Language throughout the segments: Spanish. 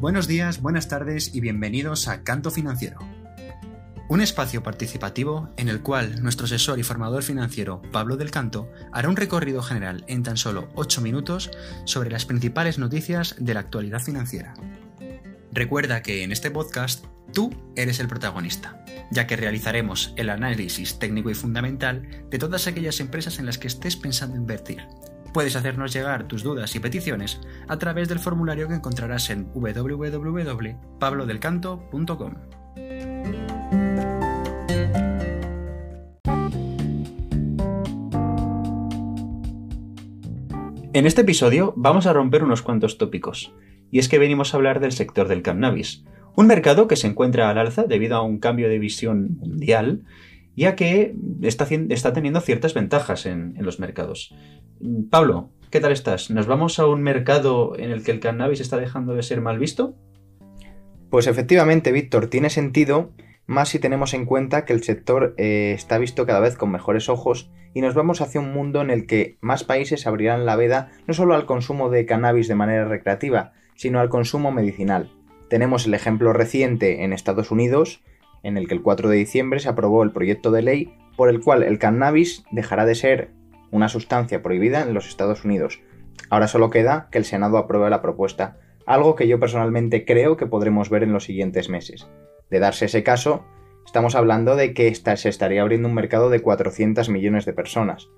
Buenos días, buenas tardes y bienvenidos a Canto Financiero. Un espacio participativo en el cual nuestro asesor y formador financiero Pablo del Canto hará un recorrido general en tan solo 8 minutos sobre las principales noticias de la actualidad financiera. Recuerda que en este podcast tú eres el protagonista, ya que realizaremos el análisis técnico y fundamental de todas aquellas empresas en las que estés pensando invertir Puedes hacernos llegar tus dudas y peticiones a través del formulario que encontrarás en www.pablodelcanto.com. En este episodio vamos a romper unos cuantos tópicos, y es que venimos a hablar del sector del cannabis, un mercado que se encuentra al alza debido a un cambio de visión mundial, ya que está, teniendo ciertas ventajas en los mercados. Pablo, ¿qué tal estás? ¿Nos vamos a un mercado en el que el cannabis está dejando de ser mal visto? Pues efectivamente, Víctor, tiene sentido, más si tenemos en cuenta que el sector eh, está visto cada vez con mejores ojos y nos vamos hacia un mundo en el que más países abrirán la veda no solo al consumo de cannabis de manera recreativa, sino al consumo medicinal. Tenemos el ejemplo reciente en Estados Unidos, en el que el 4 de diciembre se aprobó el proyecto de ley por el cual el cannabis dejará de ser una sustancia prohibida en los Estados Unidos. Ahora solo queda que el Senado apruebe la propuesta, algo que yo personalmente creo que podremos ver en los siguientes meses. De darse ese caso, estamos hablando de que se estaría abriendo un mercado de 400 millones de personas.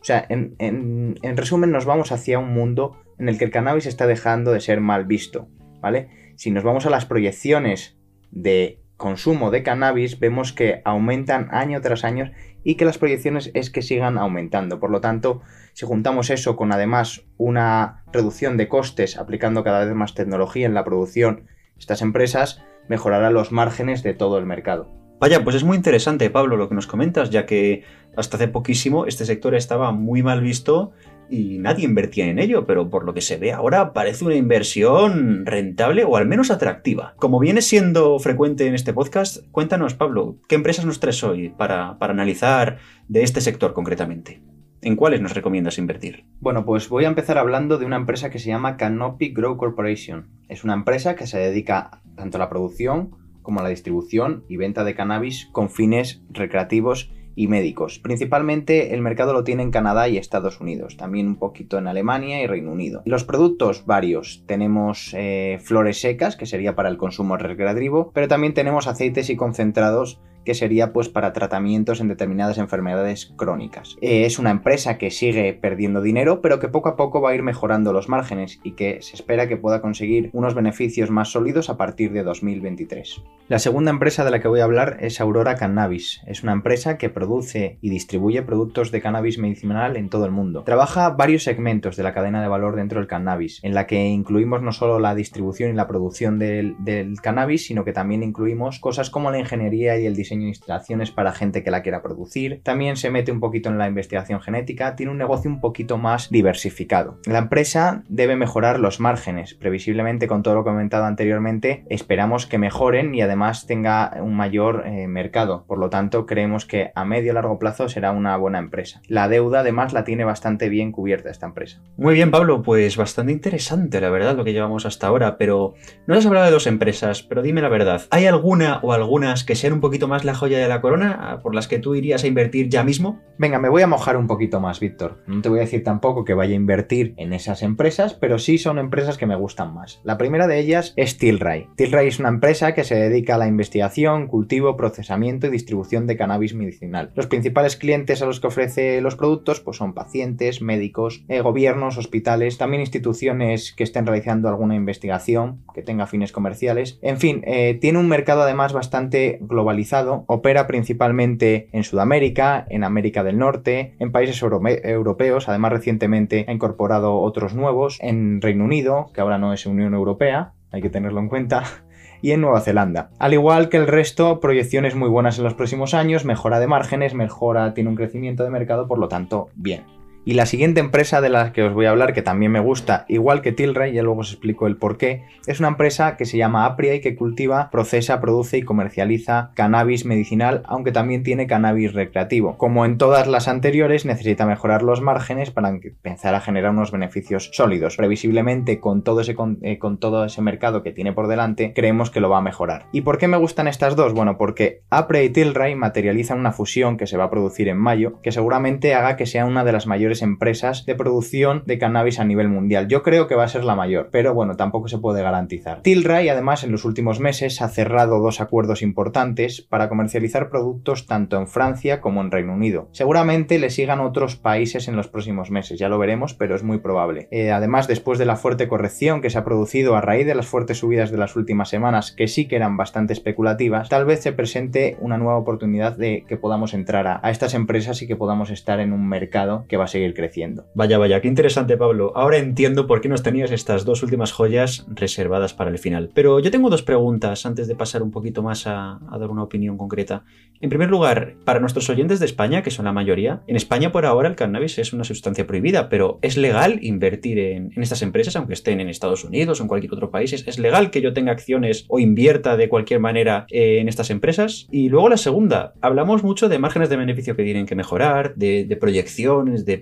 O sea, en, en, resumen, nos vamos hacia un mundo en el que el cannabis está dejando de ser mal visto, ¿vale? Si nos vamos a las proyecciones de consumo de cannabis, vemos que aumentan año tras año y que las proyecciones es que sigan aumentando. Por lo tanto, si juntamos eso con además una reducción de costes aplicando cada vez más tecnología en la producción, estas empresas mejorarán los márgenes de todo el mercado. Vaya, pues es muy interesante, Pablo, lo que nos comentas, ya que hasta hace poquísimo este sector estaba muy mal visto y nadie invertía en ello, pero por lo que se ve ahora parece una inversión rentable o al menos atractiva. Como viene siendo frecuente en este podcast, cuéntanos, Pablo, ¿qué empresas nos traes hoy para, para analizar de este sector concretamente? ¿En cuáles nos recomiendas invertir? Bueno, pues voy a empezar hablando de una empresa que se llama Canopy Grow Corporation. Es una empresa que se dedica tanto a la producción como a la distribución y venta de cannabis con fines recreativos y médicos. Principalmente el mercado lo tiene en Canadá y Estados Unidos, también un poquito en Alemania y Reino Unido. Los productos varios, tenemos eh, flores secas, que sería para el consumo recreativo, pero también tenemos aceites y concentrados que sería pues para tratamientos en determinadas enfermedades crónicas. Eh, es una empresa que sigue perdiendo dinero, pero que poco a poco va a ir mejorando los márgenes y que se espera que pueda conseguir unos beneficios más sólidos a partir de 2023. La segunda empresa de la que voy a hablar es Aurora Cannabis. Es una empresa que produce y distribuye productos de cannabis medicinal en todo el mundo. Trabaja varios segmentos de la cadena de valor dentro del cannabis, en la que incluimos no solo la distribución y la producción del, del cannabis, sino que también incluimos cosas como la ingeniería y el diseño instalaciones para gente que la quiera producir. También se mete un poquito en la investigación genética, tiene un negocio un poquito más diversificado. La empresa debe mejorar los márgenes, previsiblemente con todo lo comentado anteriormente, esperamos que mejoren y además tenga un mayor eh, mercado. Por lo tanto, creemos que a medio y largo plazo será una buena empresa. La deuda además la tiene bastante bien cubierta esta empresa. Muy bien, Pablo, pues bastante interesante la verdad lo que llevamos hasta ahora, pero no has hablado de dos empresas, pero dime la verdad, ¿hay alguna o algunas que sean un poquito más la joya de la corona por las que tú irías a invertir ya mismo? Venga, me voy a mojar un poquito más, Víctor. No te voy a decir tampoco que vaya a invertir en esas empresas, pero sí son empresas que me gustan más. La primera de ellas es Tilray. Tilray es una empresa que se dedica a la investigación, cultivo, procesamiento y distribución de cannabis medicinal. Los principales clientes a los que ofrece los productos pues son pacientes, médicos, eh, gobiernos, hospitales, también instituciones que estén realizando alguna investigación que tenga fines comerciales. En fin, eh, tiene un mercado además bastante globalizado opera principalmente en Sudamérica, en América del Norte, en países europeos, además recientemente ha incorporado otros nuevos, en Reino Unido, que ahora no es Unión Europea, hay que tenerlo en cuenta, y en Nueva Zelanda. Al igual que el resto, proyecciones muy buenas en los próximos años, mejora de márgenes, mejora, tiene un crecimiento de mercado, por lo tanto, bien. Y la siguiente empresa de la que os voy a hablar, que también me gusta, igual que Tilray, ya luego os explico el por qué, es una empresa que se llama Apria y que cultiva, procesa, produce y comercializa cannabis medicinal, aunque también tiene cannabis recreativo. Como en todas las anteriores, necesita mejorar los márgenes para empezar a generar unos beneficios sólidos. Previsiblemente, con todo ese, con, eh, todo ese mercado que tiene por delante, creemos que lo va a mejorar. ¿Y por qué me gustan estas dos? Bueno, porque Apria y Tilray materializan una fusión que se va a producir en mayo, que seguramente haga que sea una de las mayores empresas de producción de cannabis a nivel mundial. Yo creo que va a ser la mayor, pero bueno, tampoco se puede garantizar. Tilray además en los últimos meses ha cerrado dos acuerdos importantes para comercializar productos tanto en Francia como en Reino Unido. Seguramente le sigan otros países en los próximos meses, ya lo veremos, pero es muy probable. Eh, además, después de la fuerte corrección que se ha producido a raíz de las fuertes subidas de las últimas semanas, que sí que eran bastante especulativas, tal vez se presente una nueva oportunidad de que podamos entrar a, a estas empresas y que podamos estar en un mercado que va a seguir creciendo. Vaya, vaya, qué interesante Pablo. Ahora entiendo por qué nos tenías estas dos últimas joyas reservadas para el final. Pero yo tengo dos preguntas antes de pasar un poquito más a, dar una opinión concreta. En primer lugar, para nuestros oyentes de España, que son la mayoría, en España por ahora el cannabis es una sustancia prohibida, pero ¿es legal invertir en, estas empresas, aunque estén en Estados Unidos o en cualquier otro país? ¿Es, legal que yo tenga acciones o invierta de cualquier manera eh, en estas empresas? Y luego la segunda, hablamos mucho de márgenes de beneficio que tienen que mejorar, de, de proyecciones, de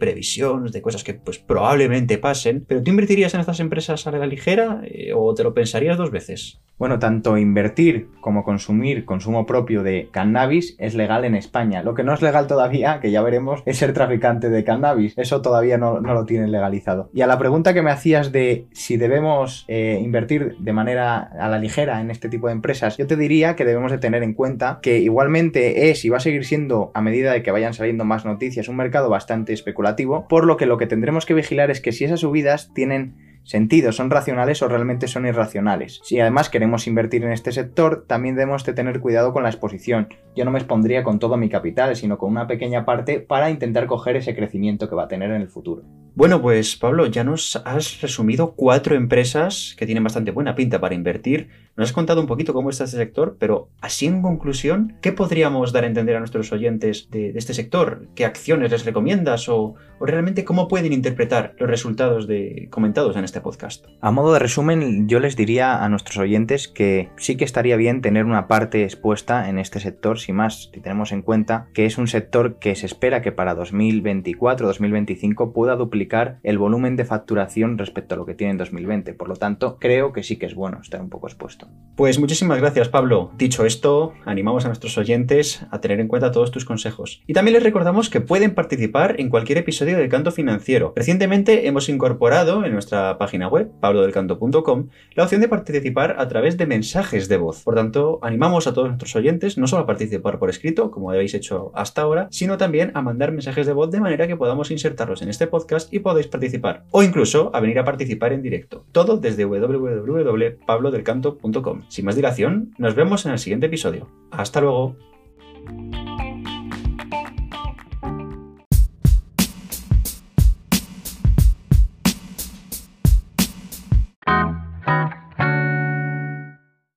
de cosas que pues probablemente pasen, pero ¿tú invertirías en estas empresas a la ligera eh, o te lo pensarías dos veces? Bueno, tanto invertir como consumir consumo propio de cannabis es legal en España. Lo que no es legal todavía, que ya veremos, es ser traficante de cannabis. Eso todavía no, lo tienen legalizado. Y a la pregunta que me hacías de si debemos eh, invertir de manera a la ligera en este tipo de empresas, yo te diría que debemos de tener en cuenta que igualmente es y va a seguir siendo a medida de que vayan saliendo más noticias un mercado bastante especulativo, por lo que lo que tendremos que vigilar es que si esas subidas tienen sentido, son racionales o realmente son irracionales. Si además queremos invertir en este sector, también debemos de tener cuidado con la exposición. Yo no me expondría con todo mi capital, sino con una pequeña parte para intentar coger ese crecimiento que va a tener en el futuro. Bueno, pues Pablo, ya nos has resumido cuatro empresas que tienen bastante buena pinta para invertir. Nos has contado un poquito cómo está este sector, pero así en conclusión, ¿qué podríamos dar a entender a nuestros oyentes de, este sector? ¿Qué acciones les recomiendas o, o, realmente cómo pueden interpretar los resultados de, comentados en este podcast? A modo de resumen, yo les diría a nuestros oyentes que sí que estaría bien tener una parte expuesta en este sector, si más, si tenemos en cuenta que es un sector que se espera que para 2024-2025 pueda duplicar el volumen de facturación respecto a lo que tiene en 2020. Por lo tanto, creo que sí que es bueno estar un poco expuesto. Pues muchísimas gracias, Pablo. Dicho esto, animamos a nuestros oyentes a tener en cuenta todos tus consejos. Y también les recordamos que pueden participar en cualquier episodio del Canto Financiero. Recientemente hemos incorporado en nuestra página web, pablodelcanto.com, la opción de participar a través de mensajes de voz. Por tanto, animamos a todos nuestros oyentes no solo a participar por escrito, como habéis hecho hasta ahora, sino también a mandar mensajes de voz de manera que podamos insertarlos en este podcast y podéis participar. O incluso a venir a participar en directo. Todo desde www.pablodelcanto.com. Sin más dilación, nos vemos en el siguiente episodio. Hasta luego.